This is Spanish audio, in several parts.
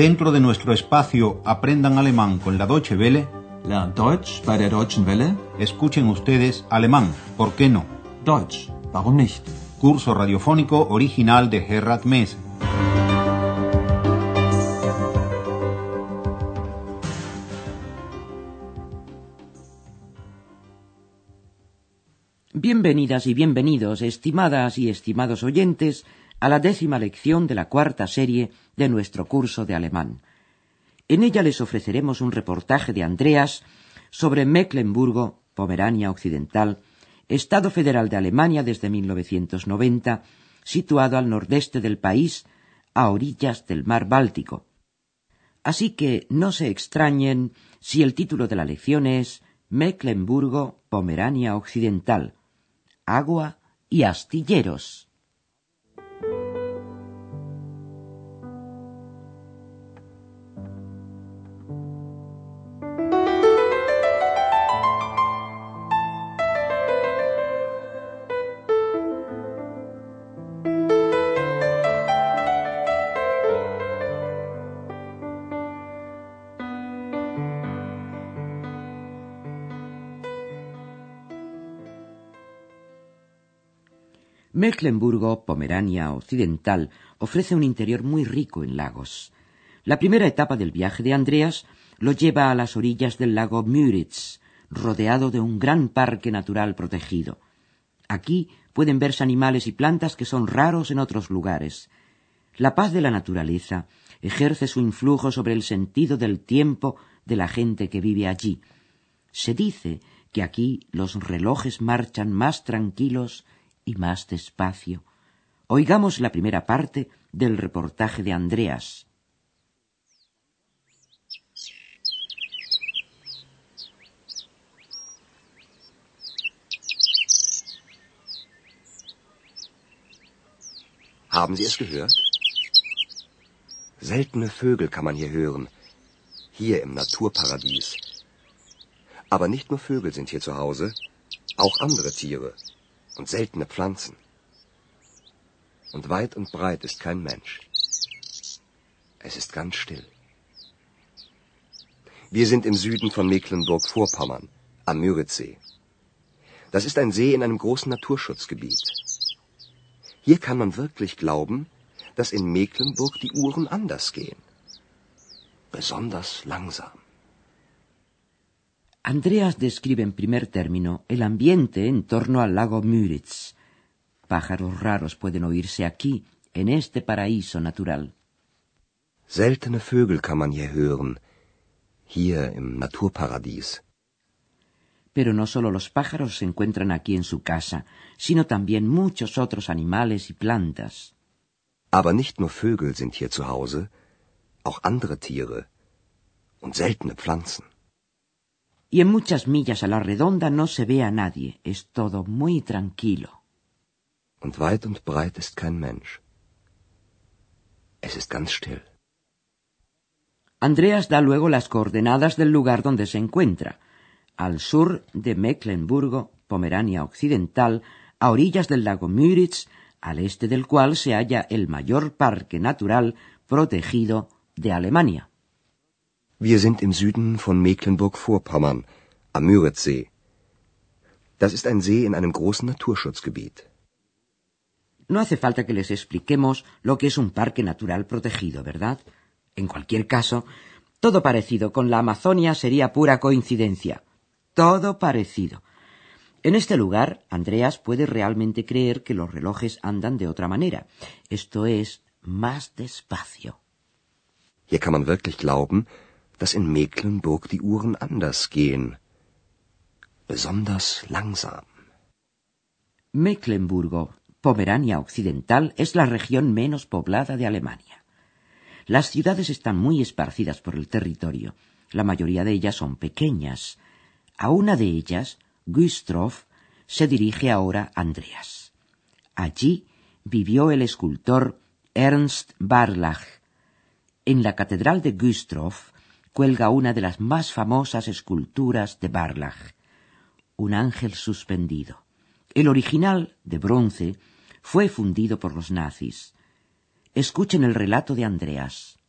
Dentro de nuestro espacio Aprendan Alemán con la Deutsche Welle, Lernt Deutsch bei der Deutschen Welle. escuchen ustedes alemán, ¿por qué no? Deutsch, warum nicht? Curso radiofónico original de Gerhard Mess. Bienvenidas y bienvenidos, estimadas y estimados oyentes, a la décima lección de la cuarta serie de nuestro curso de alemán. En ella les ofreceremos un reportaje de Andreas sobre Mecklenburgo, Pomerania Occidental, Estado federal de Alemania desde 1990, situado al nordeste del país, a orillas del mar Báltico. Así que no se extrañen si el título de la lección es Mecklenburgo, Pomerania Occidental, agua y astilleros. Mecklenburgo, Pomerania Occidental, ofrece un interior muy rico en lagos. La primera etapa del viaje de Andreas lo lleva a las orillas del lago Müritz, rodeado de un gran parque natural protegido. Aquí pueden verse animales y plantas que son raros en otros lugares. La paz de la naturaleza ejerce su influjo sobre el sentido del tiempo de la gente que vive allí. Se dice que aquí los relojes marchan más tranquilos y más despacio. Oigamos la primera parte del reportaje de Andreas. Haben Sie es gehört? Seltene Vögel kann man hier hören. Hier im Naturparadies. Aber nicht nur Vögel sind hier zu Hause, auch andere Tiere und seltene Pflanzen. Und weit und breit ist kein Mensch. Es ist ganz still. Wir sind im Süden von Mecklenburg-Vorpommern, am Müritzsee. Das ist ein See in einem großen Naturschutzgebiet. Hier kann man wirklich glauben, dass in Mecklenburg die Uhren anders gehen. Besonders langsam. Andreas describe en primer término el ambiente en torno al lago Müritz. Pájaros raros pueden oírse aquí, en este paraíso natural. Seltene Vögel kann man hier hören. Hier im Naturparadies. Pero no solo los pájaros se encuentran aquí en su casa, sino también muchos otros animales y plantas. Aber nicht nur Vögel sind hier zu Hause, auch andere Tiere und seltene Pflanzen. Y en muchas millas a la redonda no se ve a nadie, es todo muy tranquilo. Und weit und breit ist kein Mensch. Es ist ganz still. Andreas da luego las coordenadas del lugar donde se encuentra, al sur de Mecklenburgo, Pomerania Occidental, a orillas del lago Müritz, al este del cual se halla el mayor parque natural protegido de Alemania. Wir sind im Süden von Mecklenburg-Vorpommern, am Müritzsee. Das ist ein See in einem großen Naturschutzgebiet. No hace falta que les expliquemos lo que es un parque natural protegido, ¿verdad? En cualquier caso, todo parecido con la Amazonia sería pura coincidencia. Todo parecido. En este lugar, Andreas puede realmente creer que los relojes andan de otra manera, esto es, más despacio. Hier kann man wirklich glauben, dass in Mecklenburg die Uhren anders gehen. Besonders langsam. Mecklenburgo, Pomerania Occidental, es la región menos poblada de Alemania. Las ciudades están muy esparcidas por el territorio. La mayoría de ellas son pequeñas. A una de ellas, Güstrow, se dirige ahora Andreas. Allí vivió el escultor Ernst Barlach. En la catedral de Güstrow cuelga una de las más famosas esculturas de Barlach, un ángel suspendido. El original, de bronce, fue fundido por los nazis. Escuchen el relato de Andreas.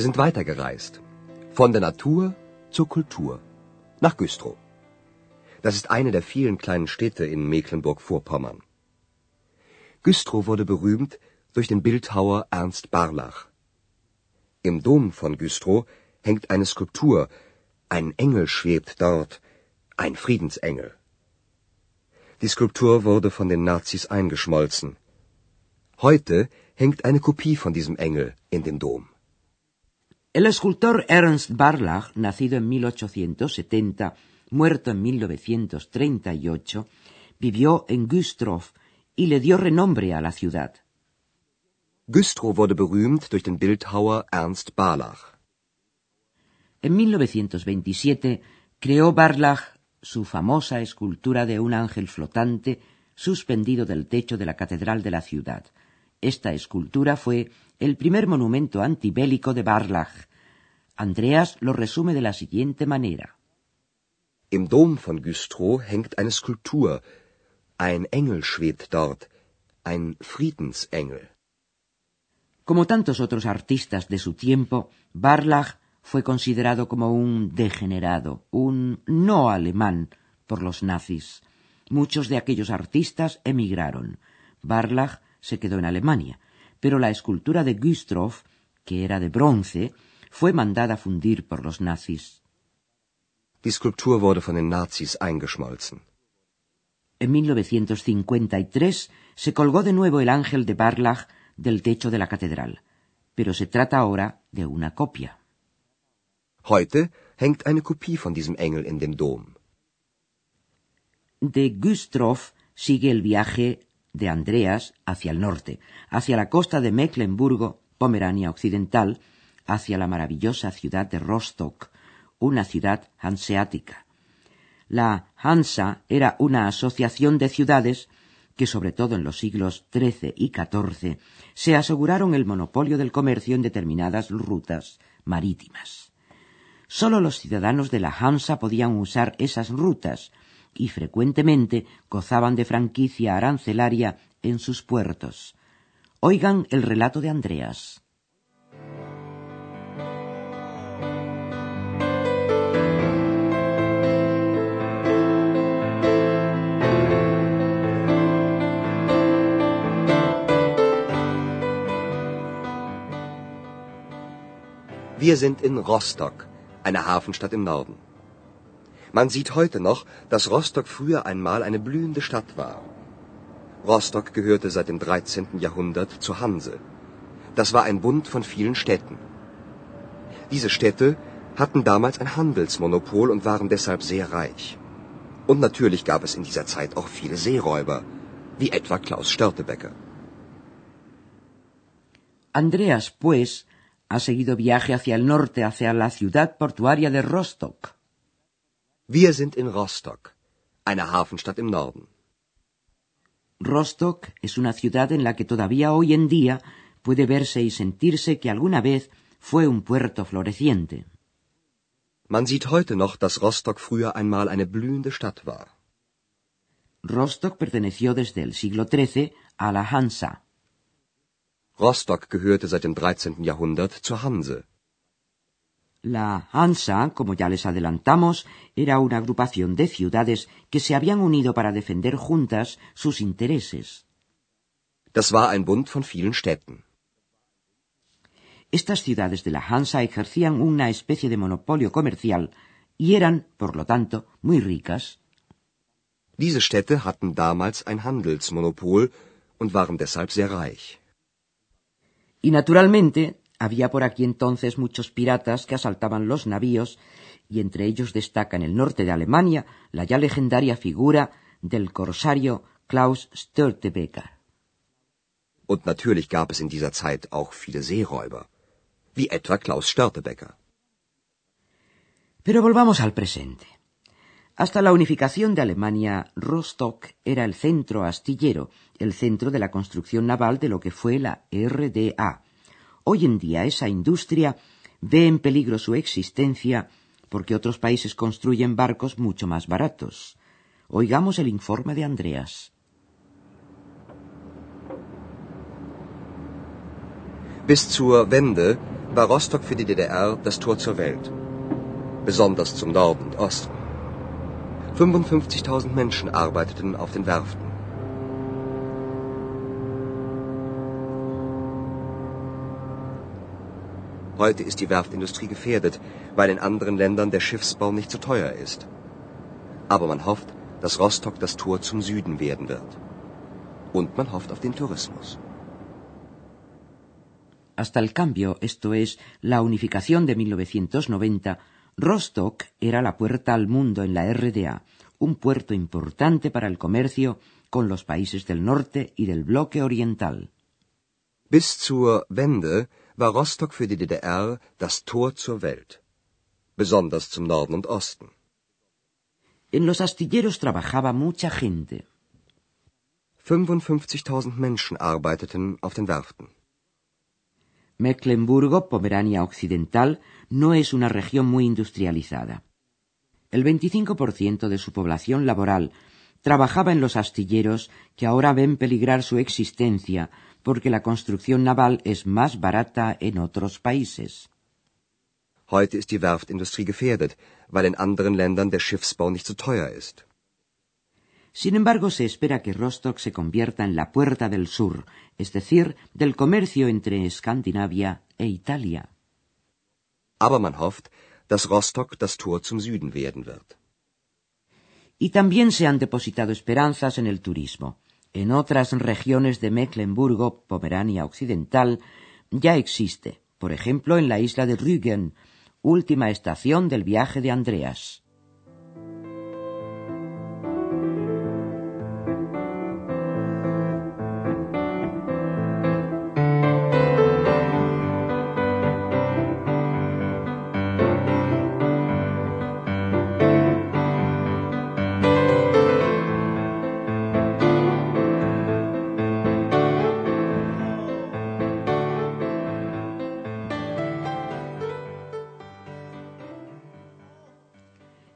Wir sind weitergereist. Von der Natur zur Kultur. Nach Güstrow. Das ist eine der vielen kleinen Städte in Mecklenburg-Vorpommern. Güstrow wurde berühmt durch den Bildhauer Ernst Barlach. Im Dom von Güstrow hängt eine Skulptur. Ein Engel schwebt dort, ein Friedensengel. Die Skulptur wurde von den Nazis eingeschmolzen. Heute hängt eine Kopie von diesem Engel in dem Dom. El escultor Ernst Barlach, nacido en 1870, muerto en 1938, vivió en Güstrow y le dio renombre a la ciudad. Güstrow wurde berühmt durch den Bildhauer Ernst Barlach. En 1927 creó Barlach su famosa escultura de un ángel flotante suspendido del techo de la catedral de la ciudad. Esta escultura fue el primer monumento antibélico de Barlach. Andreas lo resume de la siguiente manera. Im Dom von Güstrow hängt eine Skulptur. Ein Engel schwebt dort, ein Friedensengel. Como tantos otros artistas de su tiempo, Barlach fue considerado como un degenerado, un no alemán por los nazis. Muchos de aquellos artistas emigraron. Barlach se quedó en Alemania, pero la escultura de Güstrow, que era de bronce, fue mandada a fundir por los nazis. Die Skulptur wurde von den Nazis eingeschmolzen. En 1953 se colgó de nuevo el ángel de Barlach del techo de la catedral, pero se trata ahora de una copia. Heute hängt eine Kopie von diesem Engel in dem Dom. De Güstrow sigue el viaje de Andreas hacia el norte, hacia la costa de Mecklenburgo, Pomerania Occidental, hacia la maravillosa ciudad de Rostock, una ciudad hanseática. La Hansa era una asociación de ciudades que, sobre todo en los siglos XIII y XIV, se aseguraron el monopolio del comercio en determinadas rutas marítimas. Solo los ciudadanos de la Hansa podían usar esas rutas y frecuentemente gozaban de franquicia arancelaria en sus puertos. Oigan el relato de Andreas. Wir sind in Rostock, einer Hafenstadt im Norden. Man sieht heute noch, dass Rostock früher einmal eine blühende Stadt war. Rostock gehörte seit dem 13. Jahrhundert zur Hanse. Das war ein Bund von vielen Städten. Diese Städte hatten damals ein Handelsmonopol und waren deshalb sehr reich. Und natürlich gab es in dieser Zeit auch viele Seeräuber, wie etwa Klaus Störtebecker. Andreas, pues, ha seguido viaje hacia el norte, hacia la ciudad portuaria de Rostock. Wir sind in Rostock, einer Hafenstadt im Norden. Rostock es una ciudad en la que todavía hoy en día puede verse y sentirse que alguna vez fue un puerto floreciente. Man sieht heute noch, dass Rostock früher einmal eine blühende Stadt war. Rostock perteneció desde el siglo XIII a la Hansa. Rostock gehörte seit dem 13. Jahrhundert zur Hanse. La Hansa, como ya les adelantamos, era una agrupación de ciudades que se habían unido para defender juntas sus intereses. Das war ein Bund von vielen Städten. Estas ciudades de la Hansa ejercían una especie de monopolio comercial y eran, por lo tanto, muy ricas. Diese Städte hatten damals ein Handelsmonopol und waren deshalb sehr reich. Y naturalmente había por aquí entonces muchos piratas que asaltaban los navíos y entre ellos destaca en el norte de Alemania la ya legendaria figura del corsario Klaus Störtebeker. Und natürlich gab es in dieser Zeit auch viele Seeräuber, wie etwa Klaus Störtebeker. Pero volvamos al presente. Hasta la unificación de Alemania, Rostock era el centro astillero, el centro de la construcción naval de lo que fue la RDA. Hoy en día esa industria ve en peligro su existencia porque otros países construyen barcos mucho más baratos. Oigamos el informe de Andreas. Bis zur Wende war Rostock für die DDR das Tor zur Welt, besonders zum Norden und Osten. 55.000 Menschen arbeiteten auf den Werften. Heute ist die Werftindustrie gefährdet, weil in anderen Ländern der Schiffsbau nicht so teuer ist. Aber man hofft, dass Rostock das Tor zum Süden werden wird. Und man hofft auf den Tourismus. Hasta el cambio, esto es, la unificación de 1990, Rostock era la puerta al mundo en la RDA, un puerto importante para el comercio con los países del norte y del bloque oriental. Bis zur Wende war Rostock für die DDR das Tor zur Welt, besonders zum Norden und Osten. En los astilleros trabajaba mucha gente. 55.000 Menschen arbeiteten auf den Werften. Mecklenburgo, Pomerania Occidental, no es una región muy industrializada. El 25% de su población laboral trabajaba en los astilleros que ahora ven peligrar su existencia porque la construcción naval es más barata en otros países. Heute ist die Werftindustrie gefährdet, weil in anderen Ländern der Schiffsbau nicht so teuer ist. Sin embargo, se espera que Rostock se convierta en la puerta del sur, es decir, del comercio entre Escandinavia e Italia. Aber man hofft, dass Rostock das Tor zum Süden werden wird. Y también se han depositado esperanzas en el turismo. En otras regiones de Mecklenburgo, Pomerania Occidental, ya existe, por ejemplo en la isla de Rügen, última estación del viaje de Andreas.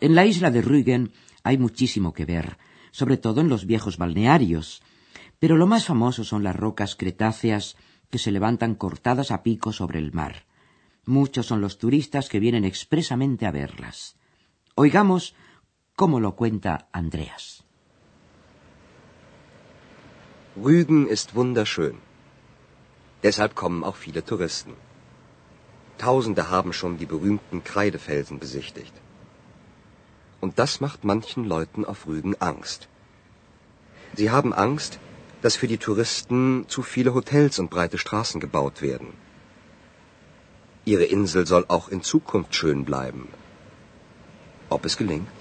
En la isla de Rügen hay muchísimo que ver, sobre todo en los viejos balnearios, pero lo más famoso son las rocas cretáceas que se levantan cortadas a pico sobre el mar. Muchos son los turistas que vienen expresamente a verlas. Oigamos cómo lo cuenta Andreas. Rügen ist wunderschön. Deshalb kommen auch viele Touristen. Tausende haben schon die berühmten Kreidefelsen besichtigt. Und das macht manchen Leuten auf Rügen Angst. Sie haben Angst, dass für die Touristen zu viele Hotels und breite Straßen gebaut werden. Ihre Insel soll auch in Zukunft schön bleiben. Ob es gelingt?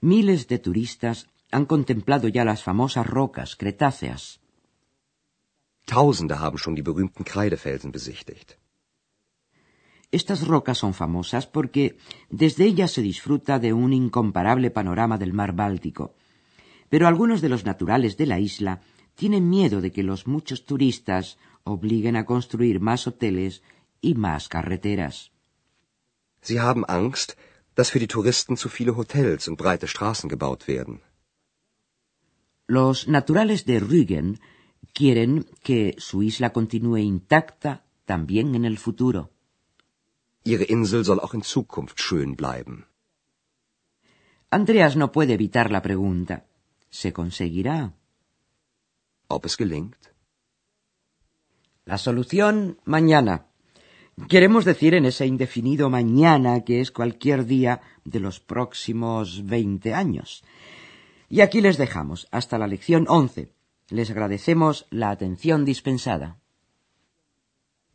Miles de turistas han contemplado ya las famosas rocas cretáceas. Tausende haben schon die berühmten Kreidefelsen besichtigt. Estas rocas son famosas porque desde ellas se disfruta de un incomparable panorama del mar Báltico. Pero algunos de los naturales de la isla tienen miedo de que los muchos turistas obliguen a construir más hoteles y más carreteras. Sie haben Angst, dass für die Touristen zu viele Hotels und breite Straßen gebaut werden. Los naturales de Rügen quieren que su isla continúe intacta también en el futuro. Ihre Insel soll auch in Zukunft schön bleiben. Andreas no puede evitar la pregunta. ¿Se conseguirá? Ob es gelingt? La solución mañana. Queremos decir en ese indefinido mañana que es cualquier día de los próximos veinte años. Y aquí les dejamos hasta la lección once. Les agradecemos la atención dispensada.